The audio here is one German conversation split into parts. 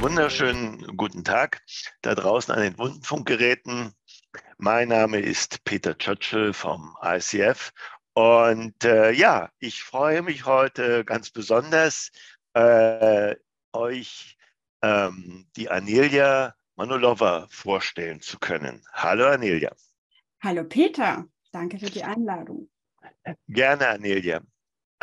wunderschönen guten Tag da draußen an den Wundenfunkgeräten. Mein Name ist Peter Churchill vom ICF und äh, ja, ich freue mich heute ganz besonders, äh, euch ähm, die Anelia Manolova vorstellen zu können. Hallo Anelia. Hallo Peter, danke für die Einladung. Gerne Anelia.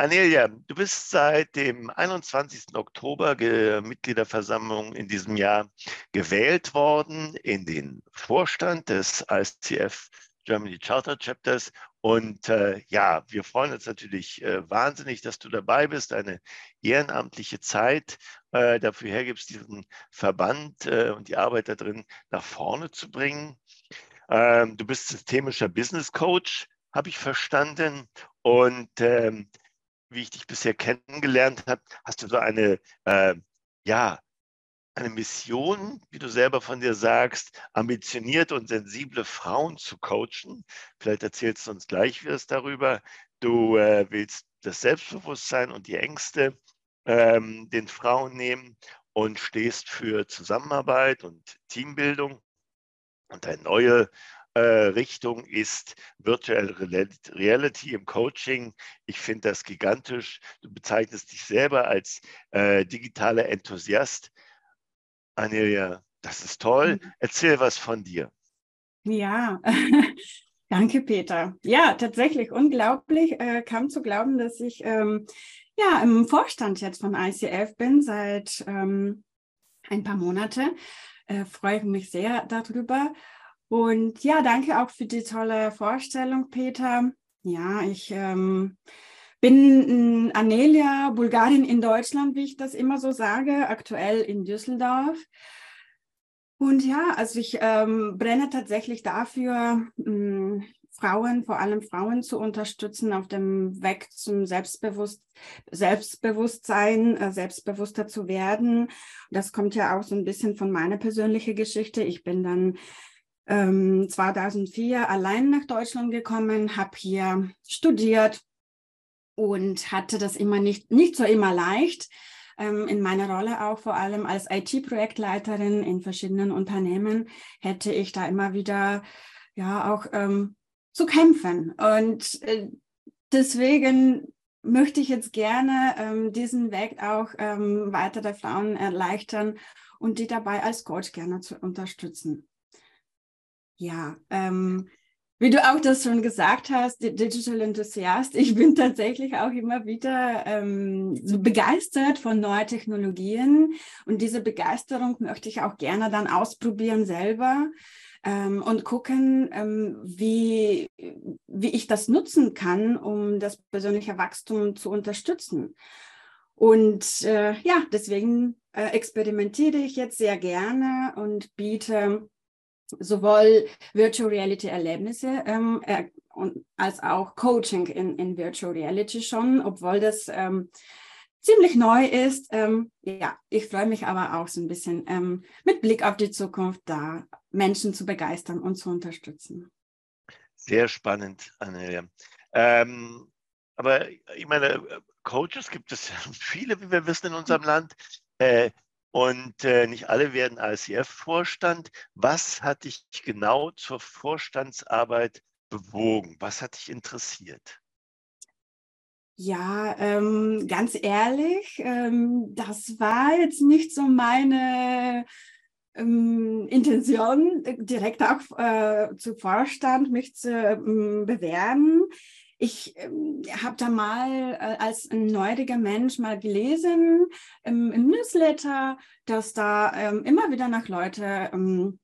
Anelia, du bist seit dem 21. Oktober Mitgliederversammlung in diesem Jahr gewählt worden in den Vorstand des ICF Germany Charter Chapters. Und äh, ja, wir freuen uns natürlich äh, wahnsinnig, dass du dabei bist, eine ehrenamtliche Zeit äh, dafür hergibst, diesen Verband äh, und die Arbeit da drin nach vorne zu bringen. Ähm, du bist systemischer Business Coach, habe ich verstanden. Und ähm, wie ich dich bisher kennengelernt habe, hast du so eine, äh, ja, eine Mission, wie du selber von dir sagst, ambitionierte und sensible Frauen zu coachen. Vielleicht erzählst du uns gleich was darüber. Du äh, willst das Selbstbewusstsein und die Ängste ähm, den Frauen nehmen und stehst für Zusammenarbeit und Teambildung. Und eine neue Richtung ist Virtual Reality im Coaching. Ich finde das gigantisch. Du bezeichnest dich selber als äh, digitaler Enthusiast. Anelia, das ist toll. Mhm. Erzähl was von dir. Ja, danke, Peter. Ja, tatsächlich unglaublich. Äh, kaum zu glauben, dass ich ähm, ja im Vorstand jetzt von ICF bin seit ähm, ein paar Monate. Äh, freue mich sehr darüber. Und ja, danke auch für die tolle Vorstellung, Peter. Ja, ich ähm, bin Anelia, Bulgarin in Deutschland, wie ich das immer so sage, aktuell in Düsseldorf. Und ja, also ich ähm, brenne tatsächlich dafür, mh, hm, Frauen, vor allem Frauen zu unterstützen auf dem Weg zum Selbstbewusst Selbstbewusstsein, äh, selbstbewusster zu werden. Das kommt ja auch so ein bisschen von meiner persönlichen Geschichte. Ich bin dann ähm, 2004 allein nach Deutschland gekommen, habe hier studiert und hatte das immer nicht, nicht so immer leicht. Ähm, in meiner Rolle auch vor allem als IT-Projektleiterin in verschiedenen Unternehmen hätte ich da immer wieder ja auch ähm, zu kämpfen. Und äh, deswegen möchte ich jetzt gerne ähm, diesen Weg auch ähm, weitere Frauen erleichtern und die dabei als Coach gerne zu unterstützen. Ja, ähm, wie du auch das schon gesagt hast, Digital Enthusiast, ich bin tatsächlich auch immer wieder ähm, so begeistert von neuen Technologien und diese Begeisterung möchte ich auch gerne dann ausprobieren selber ähm, und gucken, ähm, wie, wie ich das nutzen kann, um das persönliche Wachstum zu unterstützen. Und äh, ja, deswegen äh, experimentiere ich jetzt sehr gerne und biete sowohl Virtual Reality Erlebnisse ähm, äh, und, als auch Coaching in, in Virtual Reality schon, obwohl das ähm, ziemlich neu ist. Ähm, ja, ich freue mich aber auch so ein bisschen ähm, mit Blick auf die Zukunft da Menschen zu begeistern und zu unterstützen. Sehr spannend, Annelia. Ähm, aber ich meine, Coaches gibt es viele, wie wir wissen, in unserem Land. Äh, und äh, nicht alle werden ICF-Vorstand. Was hat dich genau zur Vorstandsarbeit bewogen? Was hat dich interessiert? Ja, ähm, ganz ehrlich, ähm, das war jetzt nicht so meine ähm, Intention, direkt auch äh, zu Vorstand mich zu ähm, bewerben. Ich ähm, habe da mal äh, als ein neugieriger Mensch mal gelesen ähm, im Newsletter, dass da ähm, immer wieder nach Leute ähm,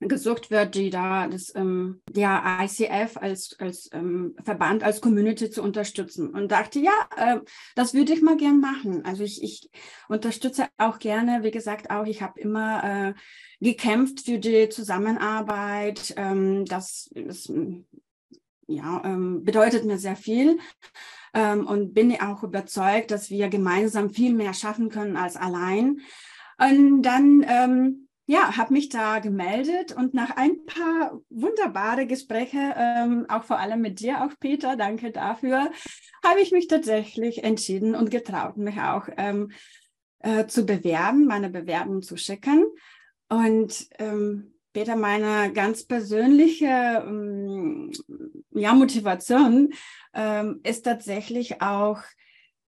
gesucht wird, die da das ähm, der ICF als als ähm, Verband als Community zu unterstützen. Und dachte ja äh, das würde ich mal gern machen. Also ich, ich unterstütze auch gerne. Wie gesagt auch ich habe immer äh, gekämpft für die Zusammenarbeit ähm, das, das ja, ähm, bedeutet mir sehr viel ähm, und bin auch überzeugt, dass wir gemeinsam viel mehr schaffen können als allein. Und dann, ähm, ja, habe mich da gemeldet und nach ein paar wunderbare Gespräche, ähm, auch vor allem mit dir, auch Peter, danke dafür, habe ich mich tatsächlich entschieden und getraut, mich auch ähm, äh, zu bewerben, meine Bewerbung zu schicken. Und ähm, Peter, meine ganz persönliche ähm, ja, Motivation ähm, ist tatsächlich auch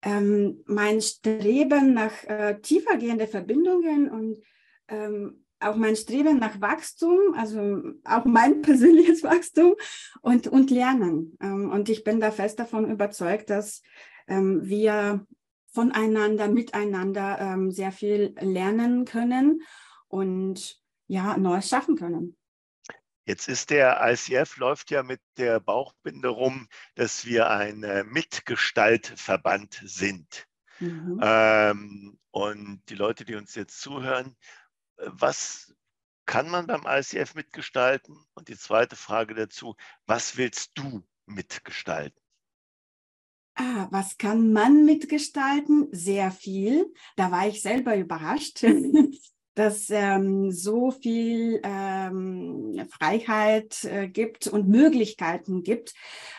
ähm, mein Streben nach äh, tiefergehenden Verbindungen und ähm, auch mein Streben nach Wachstum, also auch mein persönliches Wachstum und, und Lernen. Ähm, und ich bin da fest davon überzeugt, dass ähm, wir voneinander, miteinander sehr viel lernen können und ja, Neues schaffen können. Jetzt ist der ICF läuft ja mit der Bauchbinde rum, dass wir ein äh, Mitgestaltverband sind. Mhm. Ähm, und die Leute, die uns jetzt zuhören, äh, was kann man beim ICF mitgestalten? Und die zweite Frage dazu, was willst du mitgestalten? Ah, was kann man mitgestalten? Sehr viel. Da war ich selber überrascht. dass ähm, so viel ähm, Freiheit äh, gibt und Möglichkeiten gibt.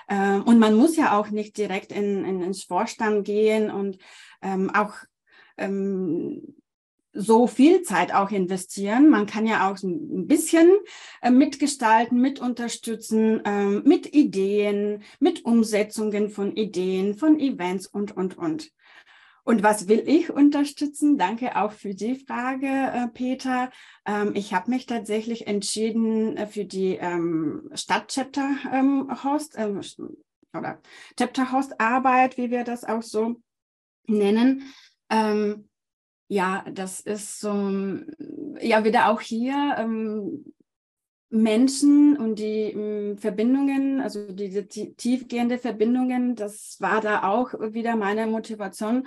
Ähm, und man muss ja auch nicht direkt in, in, ins Vorstand gehen und ähm, auch ähm, so viel Zeit auch investieren. Man kann ja auch ein bisschen äh, mitgestalten, mit unterstützen, äh, mit Ideen, mit Umsetzungen von Ideen, von Events und, und, und. Und was will ich unterstützen? Danke auch für die Frage, äh, Peter. Ähm, ich habe mich tatsächlich entschieden äh, für die ähm, Stadt-Chapter-Host ähm, oder Chapter-Host-Arbeit, wie wir das auch so nennen. ja, das ist so, ja, wieder auch hier Menschen und die Verbindungen, also diese tiefgehende Verbindungen, das war da auch wieder meine Motivation,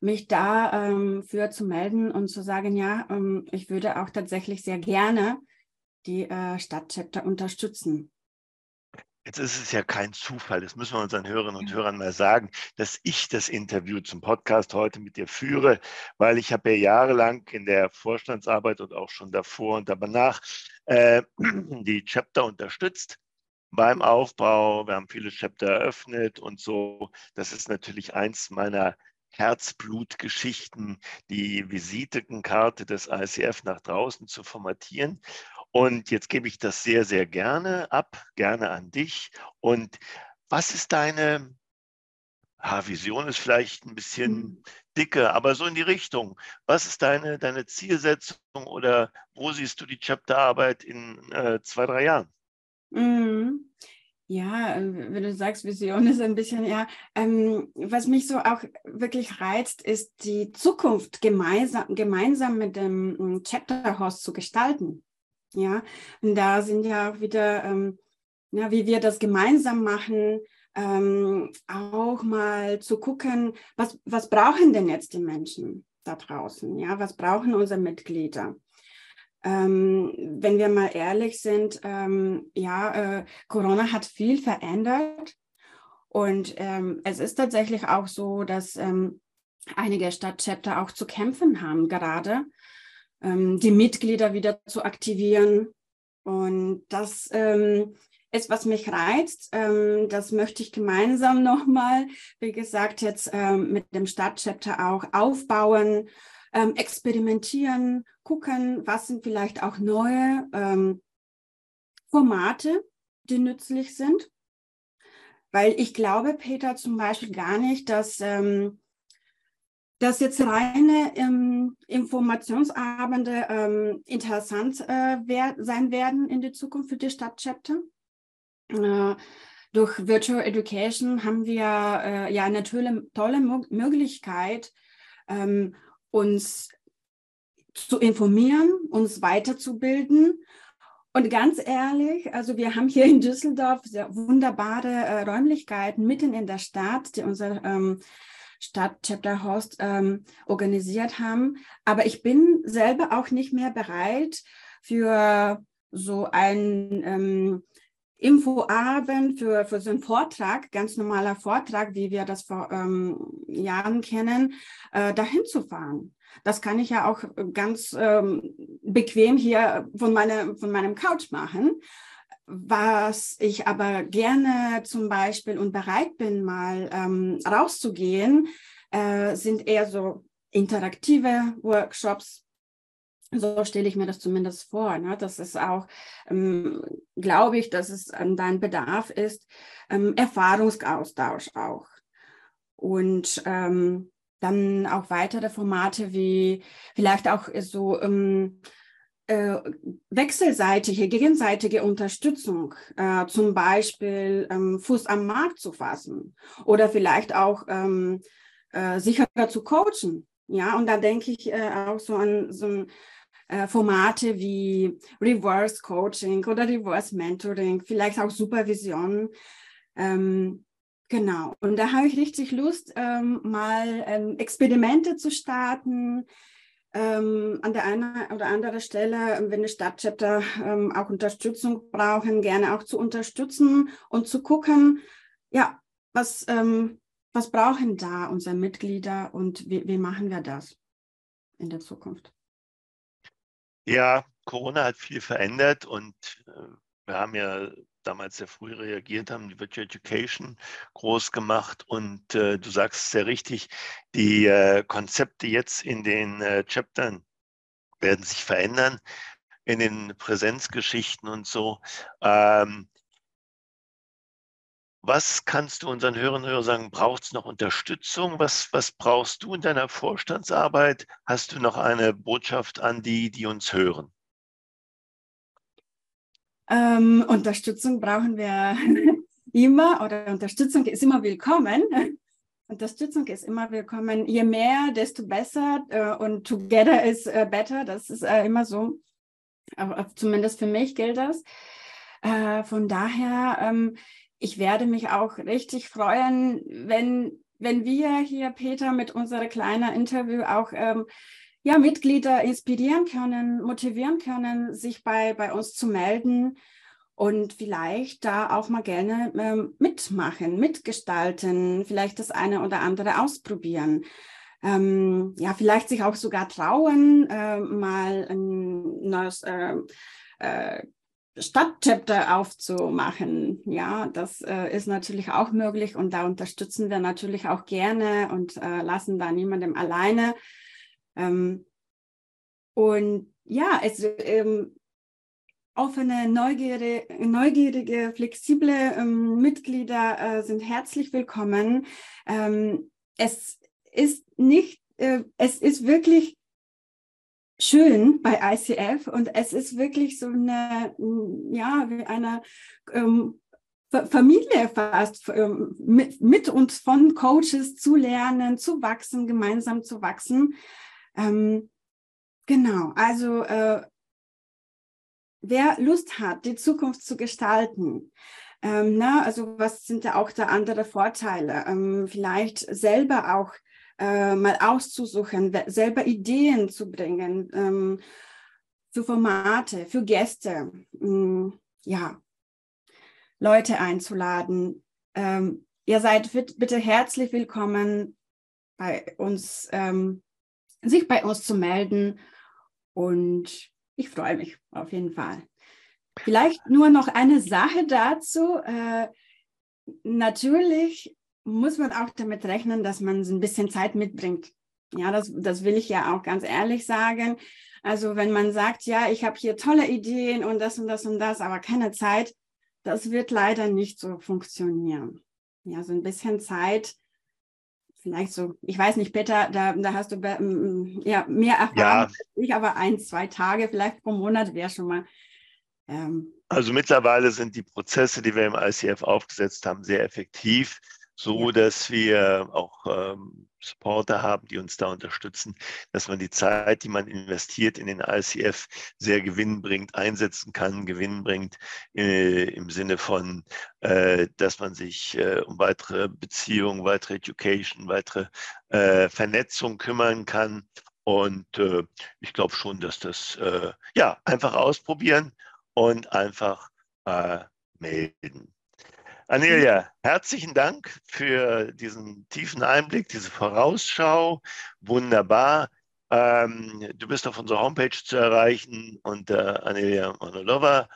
mich da ähm, für zu melden und zu sagen, ja, ähm, ich würde auch tatsächlich sehr gerne die äh, Stadtchapter unterstützen. Jetzt ist es ja kein Zufall, das müssen wir unseren Hörerinnen und Hörern mal sagen, dass ich das Interview zum Podcast heute mit dir führe, weil ich habe ja jahrelang in der Vorstandsarbeit und auch schon davor und danach äh, die Chapter unterstützt beim Aufbau. Wir haben viele Chapter eröffnet und so. Das ist natürlich eins meiner Herzblutgeschichten, die Visitenkarte des ICF nach draußen zu formatieren. Und jetzt gebe ich das sehr, sehr gerne ab, gerne an dich. Und was ist deine ah, Vision? Ist vielleicht ein bisschen mhm. dicke, aber so in die Richtung. Was ist deine, deine Zielsetzung oder wo siehst du die Chapterarbeit in äh, zwei, drei Jahren? Ja, äh, wenn du sagst, Vision ist ein bisschen, ja, ähm, was mich so auch wirklich reizt, ist die Zukunft gemeinsam, gemeinsam mit dem hm, Chapter Host zu gestalten. Ja, und da sind ja auch wieder, ähm, ja, wie wir das gemeinsam machen, ähm, auch mal zu gucken, was, was brauchen denn jetzt die Menschen da draußen? Ja, was brauchen unsere Mitglieder? Ähm, wenn wir mal ehrlich sind, ähm, ja, äh, Corona hat viel verändert. Und ähm, es ist tatsächlich auch so, dass ähm, einige Stadtchapter auch zu kämpfen haben, gerade ähm, die Mitglieder wieder zu aktivieren. Und das ähm, ist, was mich reizt. das möchte ich gemeinsam nochmal, wie gesagt, jetzt mit dem Stadtchapter auch aufbauen ähm, experimentieren, gucken, was sind vielleicht auch neue ähm, Formate, die nützlich sind. Weil ich glaube, Peter, zum Beispiel gar nicht, dass, ähm, dass jetzt reine ähm, Informationsabende ähm, interessant äh, wer sein werden in der Zukunft für die Stadtchapter. Äh, durch Virtual Education haben wir äh, ja eine tolle, tolle Möglichkeit, ähm, uns zu informieren, uns weiterzubilden. Und ganz ehrlich, also wir haben hier in Düsseldorf sehr wunderbare äh, Räumlichkeiten mitten in der Stadt, die unser ähm, Stadt-Chapter Host ähm, organisiert haben. Aber ich bin selber auch nicht mehr bereit für so ein ähm, Infoabend für, für so einen Vortrag, ganz normaler Vortrag, wie wir das vor ähm, Jahren kennen, äh, dahin zu fahren. Das kann ich ja auch ganz ähm, bequem hier von, meine, von meinem Couch machen. Was ich aber gerne zum Beispiel und bereit bin, mal ähm, rauszugehen, äh, sind eher so interaktive Workshops. So stelle ich mir das zumindest vor. Ne? Das ist auch, ähm, glaube ich, dass es an dein Bedarf ist, ähm, Erfahrungsaustausch auch. Und ähm, dann auch weitere Formate wie vielleicht auch so ähm, äh, wechselseitige, gegenseitige Unterstützung, äh, zum Beispiel ähm, Fuß am Markt zu fassen oder vielleicht auch ähm, äh, sicherer zu coachen. Ja, und da denke ich äh, auch so an so äh, Formate wie Reverse Coaching oder Reverse Mentoring, vielleicht auch Supervision. Ähm, genau. Und da habe ich richtig Lust, ähm, mal ähm, Experimente zu starten. Ähm, an der einen oder anderen Stelle, ähm, wenn die Stadtchapter ähm, auch Unterstützung brauchen, gerne auch zu unterstützen und zu gucken, ja, was, ähm, was brauchen da unsere Mitglieder und wie, wie machen wir das in der Zukunft? Ja, Corona hat viel verändert und äh, wir haben ja damals sehr früh reagiert, haben die Virtual Education groß gemacht und äh, du sagst sehr richtig, die äh, Konzepte jetzt in den äh, Chaptern werden sich verändern, in den Präsenzgeschichten und so. Ähm, was kannst du unseren Hörern und Hörern sagen? Braucht es noch Unterstützung? Was, was brauchst du in deiner Vorstandsarbeit? Hast du noch eine Botschaft an die, die uns hören? Ähm, Unterstützung brauchen wir immer oder Unterstützung ist immer willkommen. Unterstützung ist immer willkommen. Je mehr, desto besser äh, und together is äh, better. Das ist äh, immer so. Aber, zumindest für mich gilt das. Von daher ähm, ich werde mich auch richtig freuen, wenn, wenn wir hier, Peter, mit unserem kleinen Interview auch ähm, ja, Mitglieder inspirieren können, motivieren können, sich bei, bei uns zu melden und vielleicht da auch mal gerne ähm, mitmachen, mitgestalten, vielleicht das eine oder andere ausprobieren. Ähm, ja, vielleicht sich auch sogar trauen, äh, mal ein neues äh, äh, Stadtchapter aufzumachen. Ja, das äh, ist natürlich auch möglich und da unterstützen wir natürlich auch gerne und äh, lassen da niemandem alleine. Ähm, und ja, es ähm, offene, neugierige, neugierige flexible ähm, Mitglieder äh, sind herzlich willkommen. Ähm, es ist nicht, äh, es ist wirklich schön bei ICF und es ist wirklich so eine, ja, wie eine ähm, Familie fast, ähm, mit, mit uns von Coaches zu lernen, zu wachsen, gemeinsam zu wachsen. Ähm, genau, also äh, wer Lust hat, die Zukunft zu gestalten, ähm, na, also was sind da auch da andere Vorteile? Ähm, vielleicht selber auch äh, mal auszusuchen, selber Ideen zu bringen ähm, für Formate, für Gäste, ähm, ja, Leute einzuladen. Ähm, ihr seid bitte herzlich willkommen bei uns, ähm, sich bei uns zu melden und ich freue mich auf jeden Fall. Vielleicht nur noch eine Sache dazu. Äh, natürlich muss man auch damit rechnen, dass man ein bisschen Zeit mitbringt. Ja, das, das will ich ja auch ganz ehrlich sagen. Also wenn man sagt, ja, ich habe hier tolle Ideen und das und das und das, aber keine Zeit, das wird leider nicht so funktionieren. Ja, so ein bisschen Zeit, vielleicht so, ich weiß nicht, Peter, da, da hast du ja, mehr Erfahrung ja. als ich, aber ein, zwei Tage vielleicht pro Monat wäre schon mal. Ähm, also mittlerweile sind die Prozesse, die wir im ICF aufgesetzt haben, sehr effektiv so dass wir auch ähm, Supporter haben, die uns da unterstützen, dass man die Zeit, die man investiert in den ICF, sehr gewinnbringend einsetzen kann, gewinnbringend äh, im Sinne von, äh, dass man sich äh, um weitere Beziehungen, weitere Education, weitere äh, Vernetzung kümmern kann. Und äh, ich glaube schon, dass das, äh, ja, einfach ausprobieren und einfach melden. Anelia, herzlichen Dank für diesen tiefen Einblick, diese Vorausschau. Wunderbar. Ähm, du bist auf unserer Homepage zu erreichen unter Anelia Monolova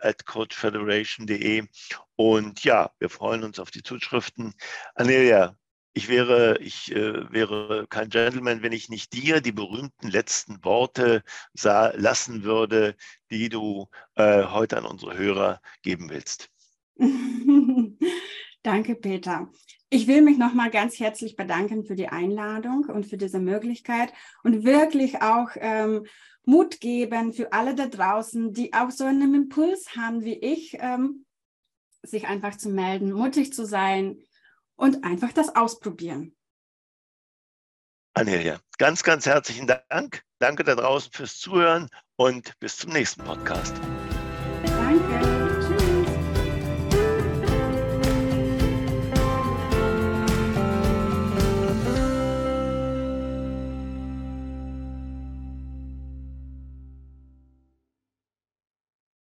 at coachfederation.de. Und ja, wir freuen uns auf die Zuschriften. Anelia, ich wäre, ich äh, wäre kein Gentleman, wenn ich nicht dir die berühmten letzten Worte lassen würde, die du äh, heute an unsere Hörer geben willst. Danke, Peter. Ich will mich nochmal ganz herzlich bedanken für die Einladung und für diese Möglichkeit und wirklich auch ähm, Mut geben für alle da draußen, die auch so einen Impuls haben wie ich, ähm, sich einfach zu melden, mutig zu sein, und einfach das ausprobieren. Annelia, ganz, ganz herzlichen Dank. Danke da draußen fürs Zuhören und bis zum nächsten Podcast. Danke.